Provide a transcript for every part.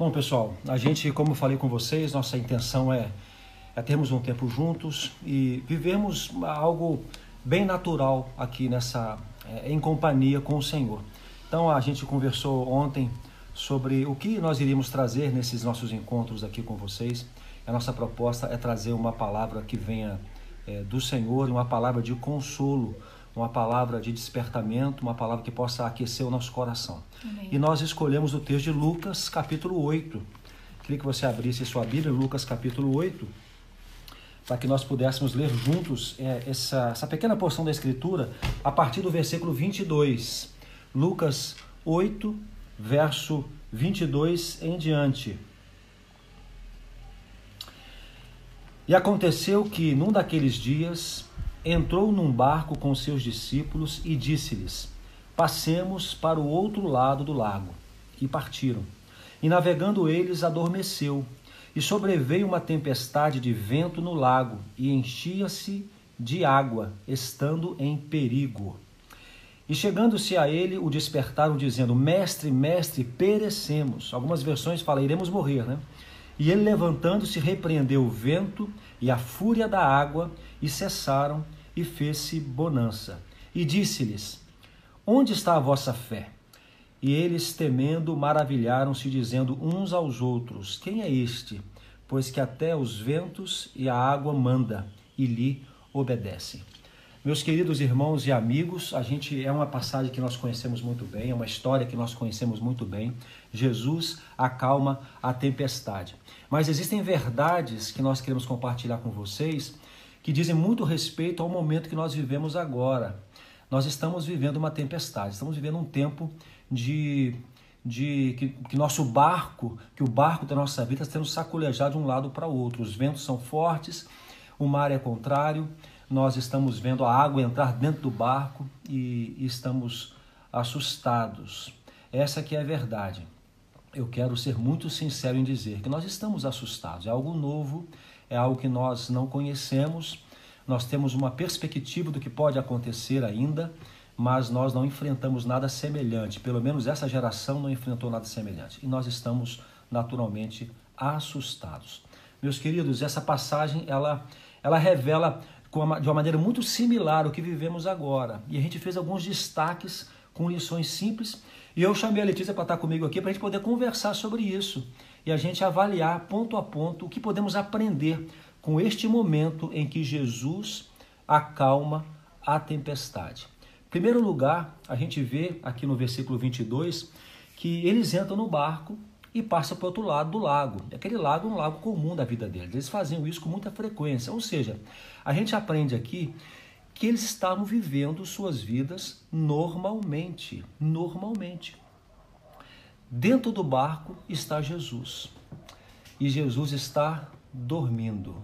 Bom, pessoal, a gente, como eu falei com vocês, nossa intenção é, é termos um tempo juntos e vivermos algo bem natural aqui nessa é, em companhia com o Senhor. Então a gente conversou ontem sobre o que nós iríamos trazer nesses nossos encontros aqui com vocês. A nossa proposta é trazer uma palavra que venha é, do Senhor, uma palavra de consolo, uma palavra de despertamento, uma palavra que possa aquecer o nosso coração. Amém. E nós escolhemos o texto de Lucas, capítulo 8. Queria que você abrisse sua Bíblia, Lucas, capítulo 8, para que nós pudéssemos ler juntos é, essa, essa pequena porção da Escritura a partir do versículo 22. Lucas 8, verso 22 em diante. E aconteceu que, num daqueles dias, entrou num barco com seus discípulos e disse-lhes: Passemos para o outro lado do lago. E partiram. E navegando eles, adormeceu. E sobreveio uma tempestade de vento no lago, e enchia-se de água, estando em perigo. E chegando-se a ele, o despertaram, dizendo: Mestre, mestre, perecemos. Algumas versões falam: iremos morrer, né? E ele, levantando-se, repreendeu o vento e a fúria da água, e cessaram, e fez-se bonança. E disse-lhes: Onde está a vossa fé? E eles, temendo, maravilharam-se, dizendo uns aos outros: Quem é este? Pois que até os ventos e a água manda, e lhe obedecem. Meus queridos irmãos e amigos, a gente é uma passagem que nós conhecemos muito bem, é uma história que nós conhecemos muito bem. Jesus acalma a tempestade. Mas existem verdades que nós queremos compartilhar com vocês que dizem muito respeito ao momento que nós vivemos agora. Nós estamos vivendo uma tempestade, estamos vivendo um tempo de, de que, que nosso barco, que o barco da nossa vida está sendo sacolejado de um lado para o outro. Os ventos são fortes, o mar é contrário, nós estamos vendo a água entrar dentro do barco e, e estamos assustados. Essa que é a verdade. Eu quero ser muito sincero em dizer que nós estamos assustados. É algo novo, é algo que nós não conhecemos, nós temos uma perspectiva do que pode acontecer ainda, mas nós não enfrentamos nada semelhante, pelo menos essa geração não enfrentou nada semelhante, e nós estamos naturalmente assustados. Meus queridos, essa passagem ela, ela revela de uma maneira muito similar o que vivemos agora, e a gente fez alguns destaques com lições simples, e eu chamei a Letícia para estar comigo aqui para a gente poder conversar sobre isso e a gente avaliar ponto a ponto o que podemos aprender com este momento em que Jesus acalma a tempestade. Em primeiro lugar, a gente vê aqui no versículo 22 que eles entram no barco e passam para o outro lado do lago. Aquele lago é um lago comum da vida deles. Eles faziam isso com muita frequência. Ou seja, a gente aprende aqui que eles estavam vivendo suas vidas normalmente. Normalmente. Dentro do barco está Jesus. E Jesus está dormindo.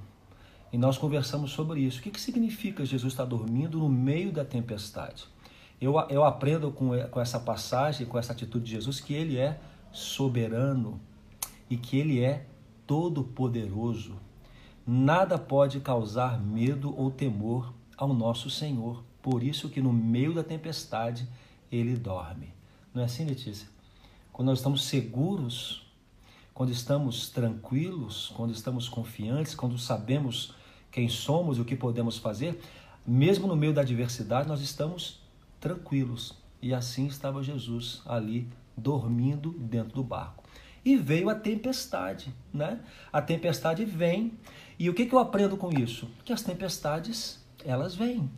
E nós conversamos sobre isso. O que, que significa Jesus estar dormindo no meio da tempestade? Eu, eu aprendo com, com essa passagem, com essa atitude de Jesus, que ele é soberano e que ele é todo-poderoso. Nada pode causar medo ou temor ao nosso Senhor. Por isso que no meio da tempestade ele dorme. Não é assim, Letícia? Quando nós estamos seguros, quando estamos tranquilos, quando estamos confiantes, quando sabemos quem somos e o que podemos fazer, mesmo no meio da adversidade, nós estamos tranquilos. E assim estava Jesus ali dormindo dentro do barco. E veio a tempestade, né? A tempestade vem. E o que, que eu aprendo com isso? Que as tempestades, elas vêm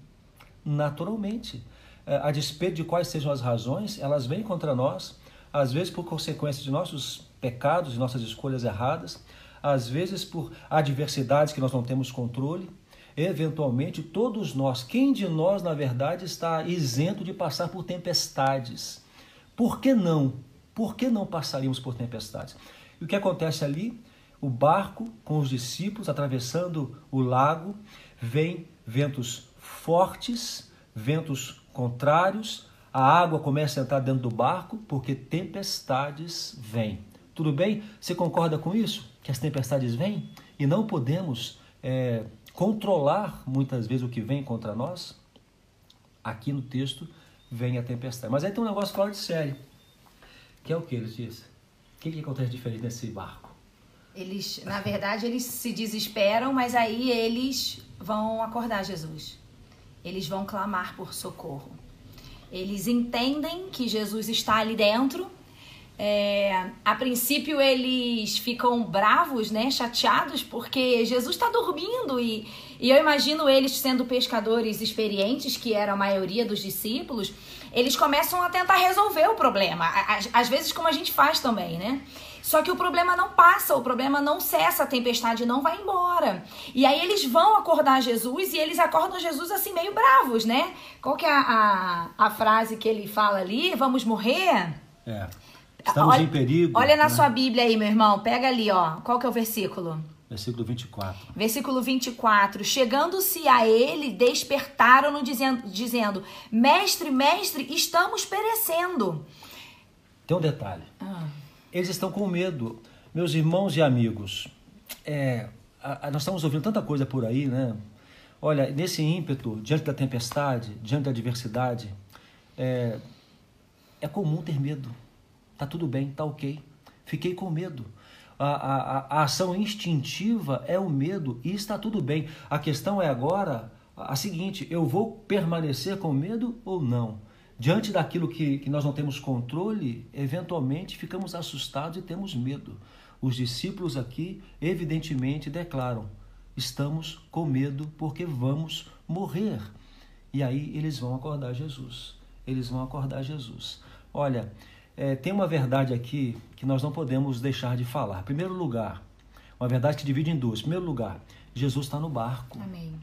naturalmente. É, a despeito de quais sejam as razões, elas vêm contra nós às vezes por consequência de nossos pecados e nossas escolhas erradas, às vezes por adversidades que nós não temos controle. Eventualmente, todos nós, quem de nós, na verdade, está isento de passar por tempestades? Por que não? Por que não passaríamos por tempestades? E o que acontece ali? O barco com os discípulos atravessando o lago, vem ventos fortes, ventos contrários, a água começa a entrar dentro do barco porque tempestades vêm. Tudo bem? Você concorda com isso? Que as tempestades vêm e não podemos é, controlar muitas vezes o que vem contra nós? Aqui no texto vem a tempestade. Mas aí tem um negócio fora de série. Que é o que, eles dizem? O que, que acontece diferente nesse barco? Eles, na verdade, eles se desesperam, mas aí eles vão acordar Jesus. Eles vão clamar por socorro. Eles entendem que Jesus está ali dentro. É, a princípio eles ficam bravos, né, chateados, porque Jesus está dormindo e, e eu imagino eles sendo pescadores experientes, que era a maioria dos discípulos, eles começam a tentar resolver o problema, às, às vezes como a gente faz também, né? Só que o problema não passa, o problema não cessa, a tempestade não vai embora. E aí eles vão acordar Jesus e eles acordam Jesus assim meio bravos, né? Qual que é a, a, a frase que ele fala ali? Vamos morrer? É. Estamos olha, em perigo. Olha na né? sua Bíblia aí, meu irmão. Pega ali, ó. Qual que é o versículo? Versículo 24. Versículo 24. Chegando-se a ele, despertaram-no dizendo, dizendo: Mestre, mestre, estamos perecendo. Tem um detalhe. Ah. Eles estão com medo. Meus irmãos e amigos, é, a, a, nós estamos ouvindo tanta coisa por aí, né? Olha, nesse ímpeto, diante da tempestade, diante da adversidade, é, é comum ter medo. Tá tudo bem, tá ok. Fiquei com medo. A, a, a, ação instintiva é o medo e está tudo bem. A questão é agora a seguinte: eu vou permanecer com medo ou não? Diante daquilo que, que nós não temos controle, eventualmente ficamos assustados e temos medo. Os discípulos aqui, evidentemente, declaram: estamos com medo porque vamos morrer. E aí eles vão acordar Jesus. Eles vão acordar Jesus. Olha, é, tem uma verdade aqui que nós não podemos deixar de falar. Primeiro lugar, uma verdade que divide em duas. Primeiro lugar, Jesus está no barco. Amém.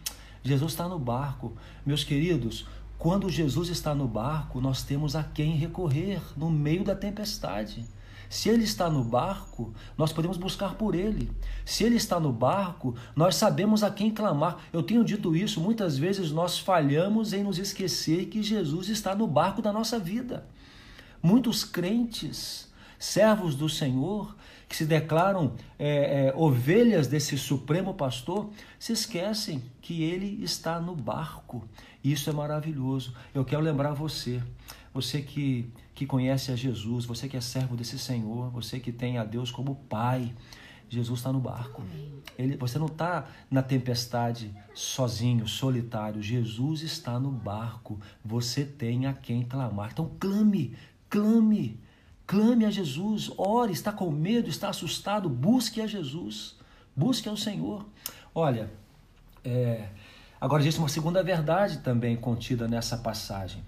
Jesus está no barco. Meus queridos, quando Jesus está no barco, nós temos a quem recorrer no meio da tempestade. Se ele está no barco, nós podemos buscar por ele. Se ele está no barco, nós sabemos a quem clamar. Eu tenho dito isso, muitas vezes nós falhamos em nos esquecer que Jesus está no barco da nossa vida. Muitos crentes, servos do Senhor, que se declaram é, é, ovelhas desse supremo pastor, se esquecem que ele está no barco. Isso é maravilhoso. Eu quero lembrar você, você que, que conhece a Jesus, você que é servo desse Senhor, você que tem a Deus como Pai. Jesus está no barco. Ele, você não está na tempestade sozinho, solitário. Jesus está no barco. Você tem a quem clamar. Então clame, Clame, clame a Jesus, ore, está com medo, está assustado, busque a Jesus, busque ao Senhor. Olha, é, agora existe uma segunda verdade também contida nessa passagem.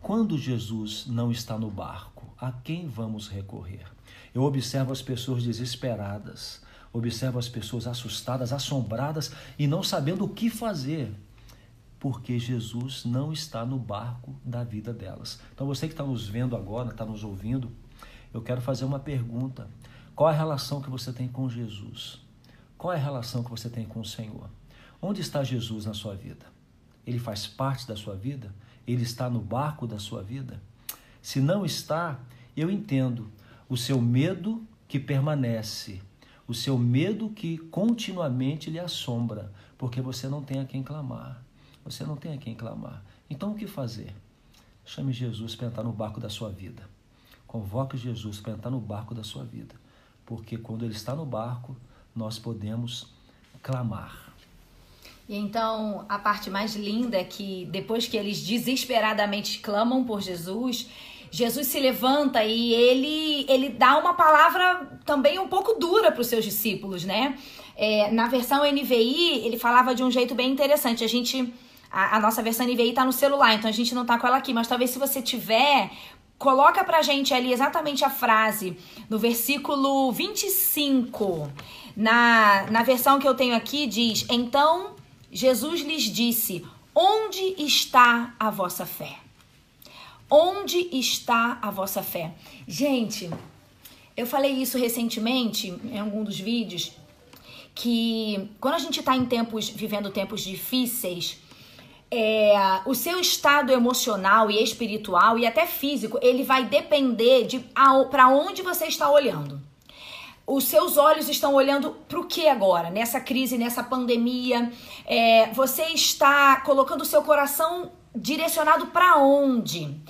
Quando Jesus não está no barco, a quem vamos recorrer? Eu observo as pessoas desesperadas, observo as pessoas assustadas, assombradas e não sabendo o que fazer porque Jesus não está no barco da vida delas. Então você que está nos vendo agora, está nos ouvindo, eu quero fazer uma pergunta. Qual a relação que você tem com Jesus? Qual é a relação que você tem com o Senhor? Onde está Jesus na sua vida? Ele faz parte da sua vida? Ele está no barco da sua vida? Se não está, eu entendo o seu medo que permanece, o seu medo que continuamente lhe assombra, porque você não tem a quem clamar. Você não tem a quem clamar. Então o que fazer? Chame Jesus para entrar no barco da sua vida. Convoque Jesus para entrar no barco da sua vida. Porque quando ele está no barco, nós podemos clamar. E então a parte mais linda é que depois que eles desesperadamente clamam por Jesus, Jesus se levanta e ele ele dá uma palavra também um pouco dura para os seus discípulos, né? É, na versão NVI ele falava de um jeito bem interessante. A gente a, a nossa versão NVI tá no celular, então a gente não tá com ela aqui, mas talvez se você tiver, coloca pra gente ali exatamente a frase no versículo 25. Na, na versão que eu tenho aqui diz: Então Jesus lhes disse: Onde está a vossa fé? Onde está a vossa fé? Gente, eu falei isso recentemente em algum dos vídeos que quando a gente está em tempos vivendo tempos difíceis, é, o seu estado emocional e espiritual e até físico, ele vai depender de para onde você está olhando. Os seus olhos estão olhando para o que agora? Nessa crise, nessa pandemia? É, você está colocando o seu coração direcionado para onde?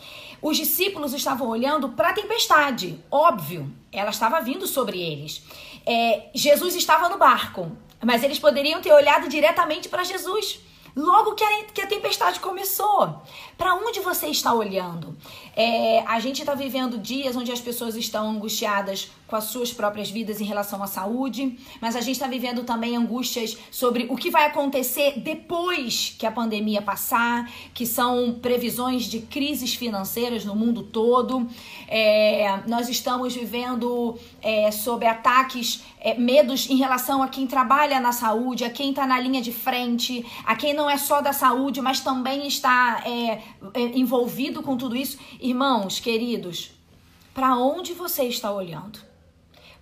os discípulos estavam olhando para a tempestade, óbvio, ela estava vindo sobre eles. É, Jesus estava no barco, mas eles poderiam ter olhado diretamente para Jesus. Logo que a, que a tempestade começou. Para onde você está olhando? É, a gente está vivendo dias onde as pessoas estão angustiadas com as suas próprias vidas em relação à saúde, mas a gente está vivendo também angústias sobre o que vai acontecer depois que a pandemia passar, que são previsões de crises financeiras no mundo todo. É, nós estamos vivendo é, sob ataques, é, medos em relação a quem trabalha na saúde, a quem está na linha de frente, a quem não é só da saúde, mas também está é, é, envolvido com tudo isso. Irmãos, queridos, para onde você está olhando?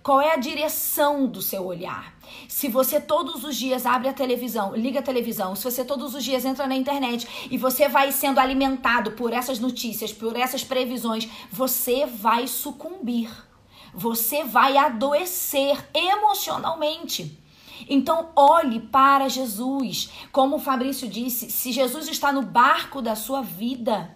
Qual é a direção do seu olhar? Se você todos os dias abre a televisão, liga a televisão, se você todos os dias entra na internet e você vai sendo alimentado por essas notícias, por essas previsões, você vai sucumbir. Você vai adoecer emocionalmente. Então, olhe para Jesus. Como o Fabrício disse, se Jesus está no barco da sua vida,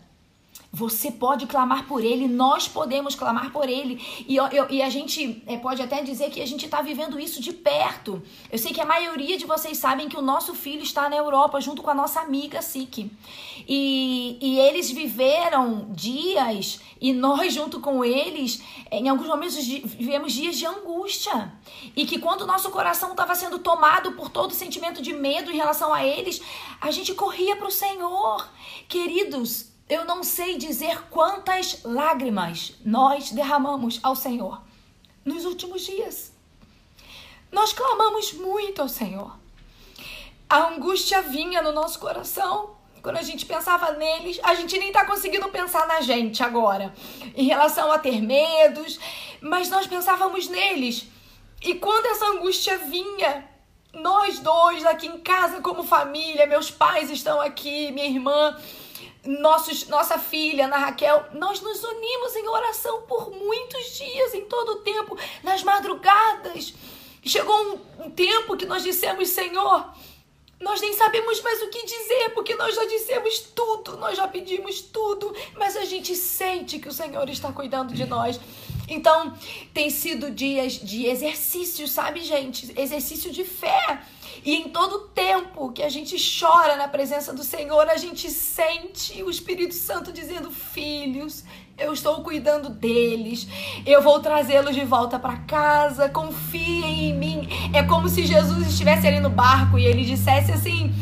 você pode clamar por ele, nós podemos clamar por ele. E, eu, e a gente é, pode até dizer que a gente está vivendo isso de perto. Eu sei que a maioria de vocês sabem que o nosso filho está na Europa junto com a nossa amiga Siki. E, e eles viveram dias, e nós junto com eles, em alguns momentos vivemos dias de angústia. E que quando o nosso coração estava sendo tomado por todo o sentimento de medo em relação a eles, a gente corria para o Senhor. Queridos, eu não sei dizer quantas lágrimas nós derramamos ao Senhor nos últimos dias. Nós clamamos muito ao Senhor. A angústia vinha no nosso coração. Quando a gente pensava neles, a gente nem está conseguindo pensar na gente agora, em relação a ter medos, mas nós pensávamos neles. E quando essa angústia vinha, nós dois aqui em casa como família, meus pais estão aqui, minha irmã, nossos, nossa filha, Ana Raquel, nós nos unimos em oração por muitos dias, em todo o tempo, nas madrugadas. Chegou um, um tempo que nós dissemos, Senhor, nós nem sabemos mais o que dizer, porque nós já dissemos tudo, nós já pedimos tudo, mas a gente sente que o Senhor está cuidando de nós. Então, tem sido dias de exercício, sabe, gente? Exercício de fé e em todo tempo que a gente chora na presença do Senhor, a gente sente o Espírito Santo dizendo: Filhos, eu estou cuidando deles, eu vou trazê-los de volta para casa, confiem em mim. É como se Jesus estivesse ali no barco e ele dissesse assim: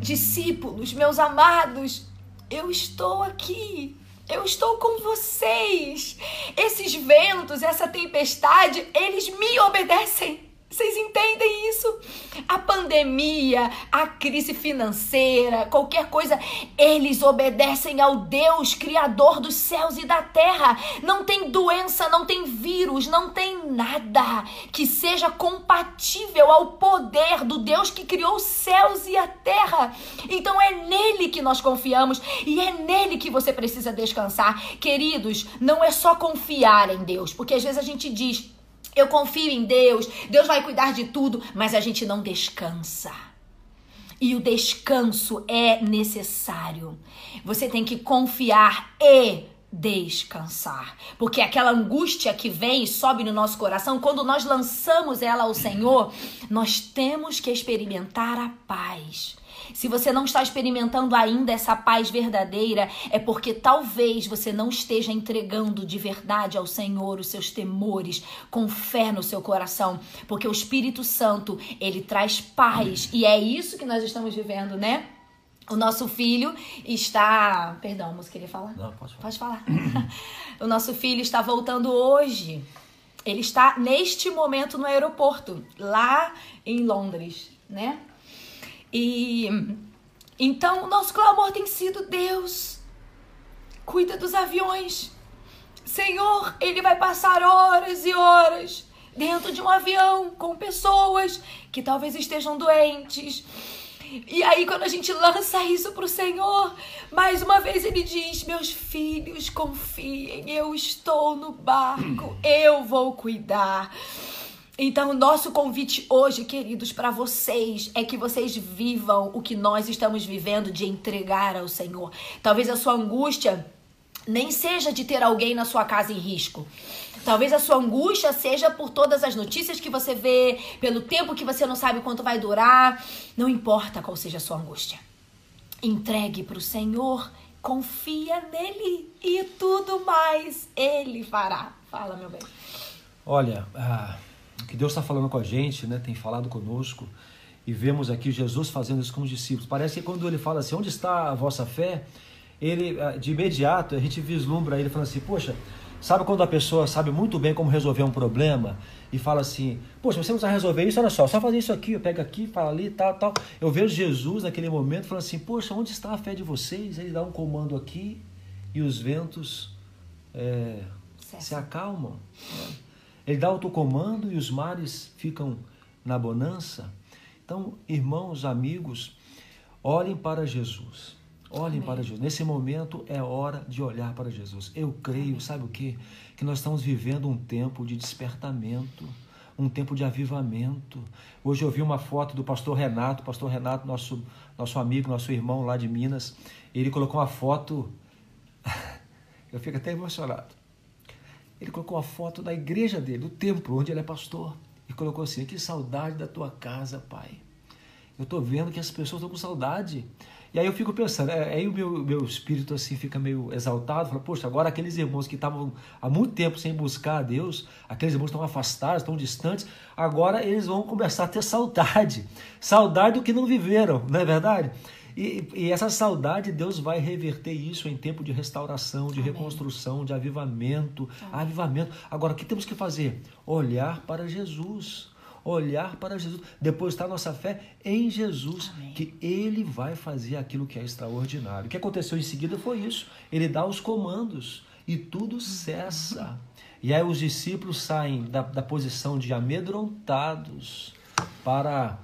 Discípulos, meus amados, eu estou aqui. Eu estou com vocês. Esses ventos, essa tempestade, eles me obedecem. Vocês entendem isso? A pandemia, a crise financeira, qualquer coisa, eles obedecem ao Deus, Criador dos céus e da terra. Não tem doença, não tem vírus, não tem nada que seja compatível ao poder do Deus que criou os céus e a terra. Então é nele que nós confiamos e é nele que você precisa descansar. Queridos, não é só confiar em Deus, porque às vezes a gente diz. Eu confio em Deus, Deus vai cuidar de tudo, mas a gente não descansa. E o descanso é necessário. Você tem que confiar e descansar. Porque aquela angústia que vem e sobe no nosso coração, quando nós lançamos ela ao Senhor, nós temos que experimentar a paz. Se você não está experimentando ainda essa paz verdadeira, é porque talvez você não esteja entregando de verdade ao Senhor os seus temores, com fé no seu coração, porque o Espírito Santo, ele traz paz e é isso que nós estamos vivendo, né? O nosso filho está. Perdão, moço, queria falar? Não, pode falar. Pode falar. o nosso filho está voltando hoje. Ele está neste momento no aeroporto, lá em Londres, né? E então o nosso clamor tem sido: Deus, cuida dos aviões. Senhor, ele vai passar horas e horas dentro de um avião com pessoas que talvez estejam doentes. E aí, quando a gente lança isso para o Senhor, mais uma vez ele diz: Meus filhos, confiem, eu estou no barco, eu vou cuidar. Então, nosso convite hoje, queridos, para vocês é que vocês vivam o que nós estamos vivendo de entregar ao Senhor. Talvez a sua angústia nem seja de ter alguém na sua casa em risco. Talvez a sua angústia seja por todas as notícias que você vê, pelo tempo que você não sabe quanto vai durar. Não importa qual seja a sua angústia. Entregue para o Senhor, confia nele e tudo mais ele fará. Fala, meu bem. Olha, ah, que Deus está falando com a gente, né? Tem falado conosco e vemos aqui Jesus fazendo isso com os discípulos. Parece que quando ele fala assim, onde está a vossa fé? Ele, ah, de imediato, a gente vislumbra ele falando assim, poxa, sabe quando a pessoa sabe muito bem como resolver um problema e fala assim, poxa, você não precisa resolver isso, olha só, só fazer isso aqui, pega aqui, fala ali, tal, tal. Eu vejo Jesus naquele momento falando assim, poxa, onde está a fé de vocês? Ele dá um comando aqui e os ventos é, se acalmam. Ele dá outro comando e os mares ficam na bonança. Então, irmãos, amigos, olhem para Jesus. Olhem Amém. para Jesus. Nesse momento é hora de olhar para Jesus. Eu creio, sabe o que? Que nós estamos vivendo um tempo de despertamento, um tempo de avivamento. Hoje eu vi uma foto do pastor Renato, pastor Renato, nosso, nosso amigo, nosso irmão lá de Minas. Ele colocou uma foto, eu fico até emocionado. Ele colocou uma foto da igreja dele, do templo onde ele é pastor. E colocou assim: Que saudade da tua casa, pai. Eu estou vendo que as pessoas estão com saudade. E aí eu fico pensando, é, aí o meu, meu espírito assim fica meio exaltado, fala, poxa, agora aqueles irmãos que estavam há muito tempo sem buscar a Deus, aqueles irmãos estão afastados, estão distantes, agora eles vão começar a ter saudade, saudade do que não viveram, não é verdade? E, e essa saudade, Deus vai reverter isso em tempo de restauração, de Amém. reconstrução, de avivamento, Amém. avivamento. Agora, o que temos que fazer? Olhar para Jesus olhar para Jesus, depositar nossa fé em Jesus, Amém. que Ele vai fazer aquilo que é extraordinário. O que aconteceu em seguida foi isso. Ele dá os comandos e tudo cessa. E aí os discípulos saem da, da posição de amedrontados para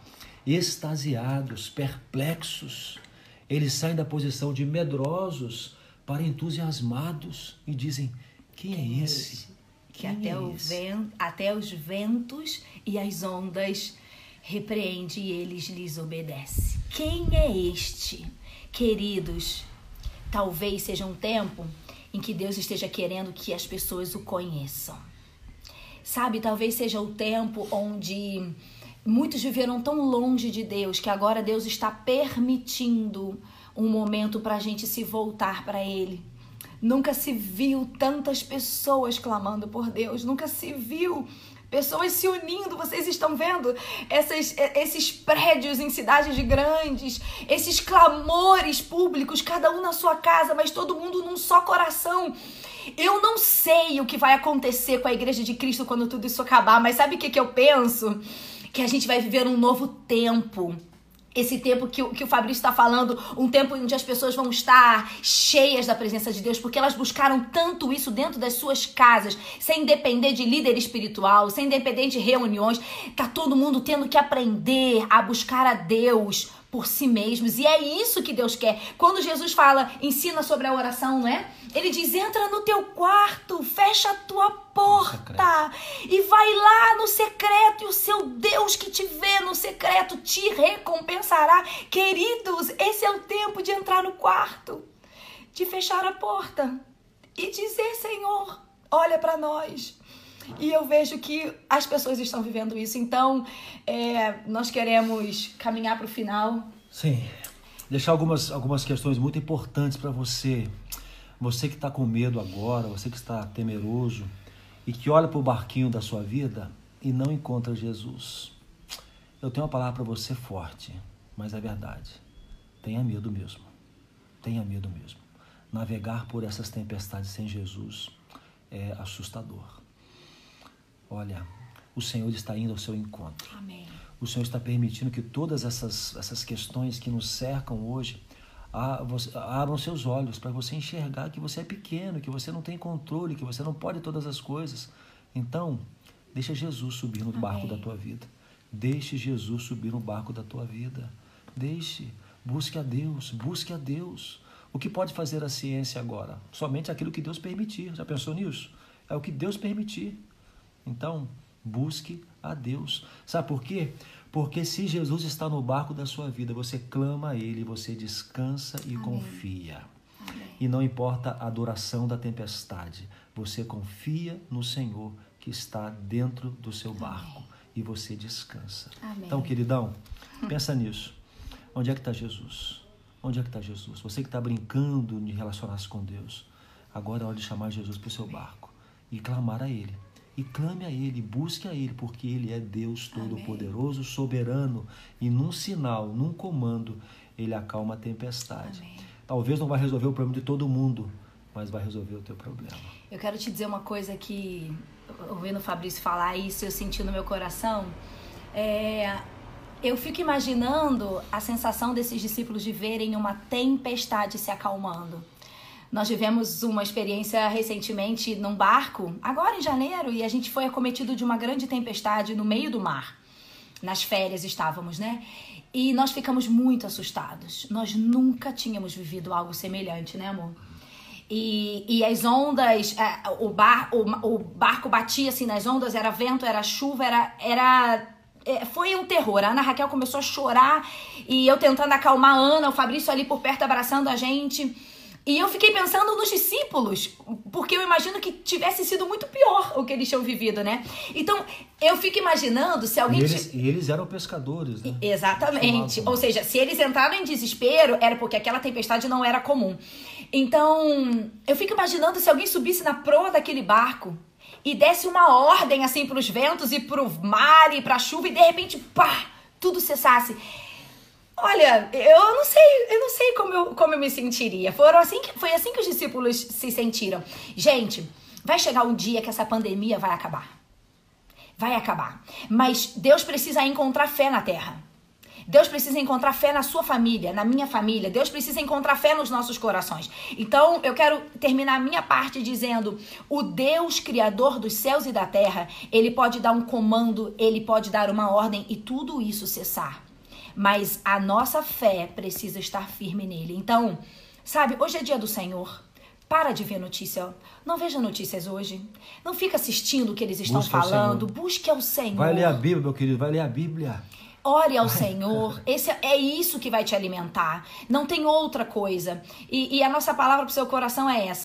extasiados, perplexos. Eles saem da posição de medrosos para entusiasmados e dizem: Quem é esse? que até, o vento, até os ventos e as ondas repreende e eles lhes obedece. Quem é este? Queridos, talvez seja um tempo em que Deus esteja querendo que as pessoas o conheçam. Sabe, talvez seja o tempo onde muitos viveram tão longe de Deus que agora Deus está permitindo um momento para a gente se voltar para Ele Nunca se viu tantas pessoas clamando por Deus, nunca se viu pessoas se unindo. Vocês estão vendo essas, esses prédios em cidades grandes, esses clamores públicos, cada um na sua casa, mas todo mundo num só coração. Eu não sei o que vai acontecer com a Igreja de Cristo quando tudo isso acabar, mas sabe o que, que eu penso? Que a gente vai viver um novo tempo esse tempo que, que o Fabrício está falando, um tempo onde as pessoas vão estar cheias da presença de Deus, porque elas buscaram tanto isso dentro das suas casas, sem depender de líder espiritual, sem depender de reuniões. Tá todo mundo tendo que aprender a buscar a Deus por si mesmos. E é isso que Deus quer. Quando Jesus fala, ensina sobre a oração, não é? Ele diz: entra no teu quarto, fecha a tua porta e vai lá no secreto, e o seu Deus que te vê no secreto te recompensará. Queridos, esse é o tempo de entrar no quarto, de fechar a porta e dizer: Senhor, olha para nós. E eu vejo que as pessoas estão vivendo isso. Então, é, nós queremos caminhar para o final. Sim. Deixar algumas, algumas questões muito importantes para você. Você que está com medo agora, você que está temeroso e que olha para o barquinho da sua vida e não encontra Jesus. Eu tenho uma palavra para você forte, mas é verdade. Tenha medo mesmo. Tenha medo mesmo. Navegar por essas tempestades sem Jesus é assustador. Olha, o Senhor está indo ao seu encontro. Amém. O Senhor está permitindo que todas essas, essas questões que nos cercam hoje abram seus olhos para você enxergar que você é pequeno, que você não tem controle, que você não pode todas as coisas. Então, deixa Jesus subir no Amém. barco da tua vida. Deixe Jesus subir no barco da tua vida. Deixe, busque a Deus, busque a Deus. O que pode fazer a ciência agora? Somente aquilo que Deus permitir. Já pensou nisso? É o que Deus permitir. Então, busque a Deus. Sabe por quê? Porque se Jesus está no barco da sua vida, você clama a Ele, você descansa e Amém. confia. Amém. E não importa a duração da tempestade, você confia no Senhor que está dentro do seu barco Amém. e você descansa. Então, queridão, pensa nisso. Onde é que está Jesus? Onde é que está Jesus? Você que está brincando de relacionar-se com Deus, agora é hora de chamar Jesus para o seu barco e clamar a Ele. E clame a Ele, busque a Ele, porque Ele é Deus Todo-Poderoso, soberano, e num sinal, num comando, Ele acalma a tempestade. Amém. Talvez não vai resolver o problema de todo mundo, mas vai resolver o teu problema. Eu quero te dizer uma coisa que, ouvindo o Fabrício falar isso, eu senti no meu coração. É, eu fico imaginando a sensação desses discípulos de verem uma tempestade se acalmando. Nós tivemos uma experiência recentemente num barco, agora em janeiro, e a gente foi acometido de uma grande tempestade no meio do mar. Nas férias estávamos, né? E nós ficamos muito assustados. Nós nunca tínhamos vivido algo semelhante, né, amor? E, e as ondas, é, o, bar, o, o barco batia assim nas ondas, era vento, era chuva, era, era é, foi um terror. A Ana Raquel começou a chorar e eu tentando acalmar a Ana, o Fabrício ali por perto abraçando a gente. E eu fiquei pensando nos discípulos, porque eu imagino que tivesse sido muito pior o que eles tinham vivido, né? Então, eu fico imaginando se alguém. E eles, e eles eram pescadores, né? Exatamente. Ou seja, se eles entraram em desespero, era porque aquela tempestade não era comum. Então, eu fico imaginando se alguém subisse na proa daquele barco e desse uma ordem assim para os ventos e para o mar e para a chuva e de repente, pá, tudo cessasse. Olha, eu não sei, eu não sei como eu, como eu me sentiria. Foram assim que, foi assim que os discípulos se sentiram. Gente, vai chegar um dia que essa pandemia vai acabar. Vai acabar. Mas Deus precisa encontrar fé na terra. Deus precisa encontrar fé na sua família, na minha família. Deus precisa encontrar fé nos nossos corações. Então, eu quero terminar a minha parte dizendo: o Deus criador dos céus e da terra, ele pode dar um comando, ele pode dar uma ordem e tudo isso cessar mas a nossa fé precisa estar firme nele. Então, sabe, hoje é dia do Senhor. Para de ver notícia. Não veja notícias hoje. Não fica assistindo o que eles estão Busque falando. Ao Busque ao Senhor. Vai ler a Bíblia, meu querido. Vai ler a Bíblia. Ore ao Senhor. Esse é isso que vai te alimentar. Não tem outra coisa. E, e a nossa palavra para o seu coração é essa.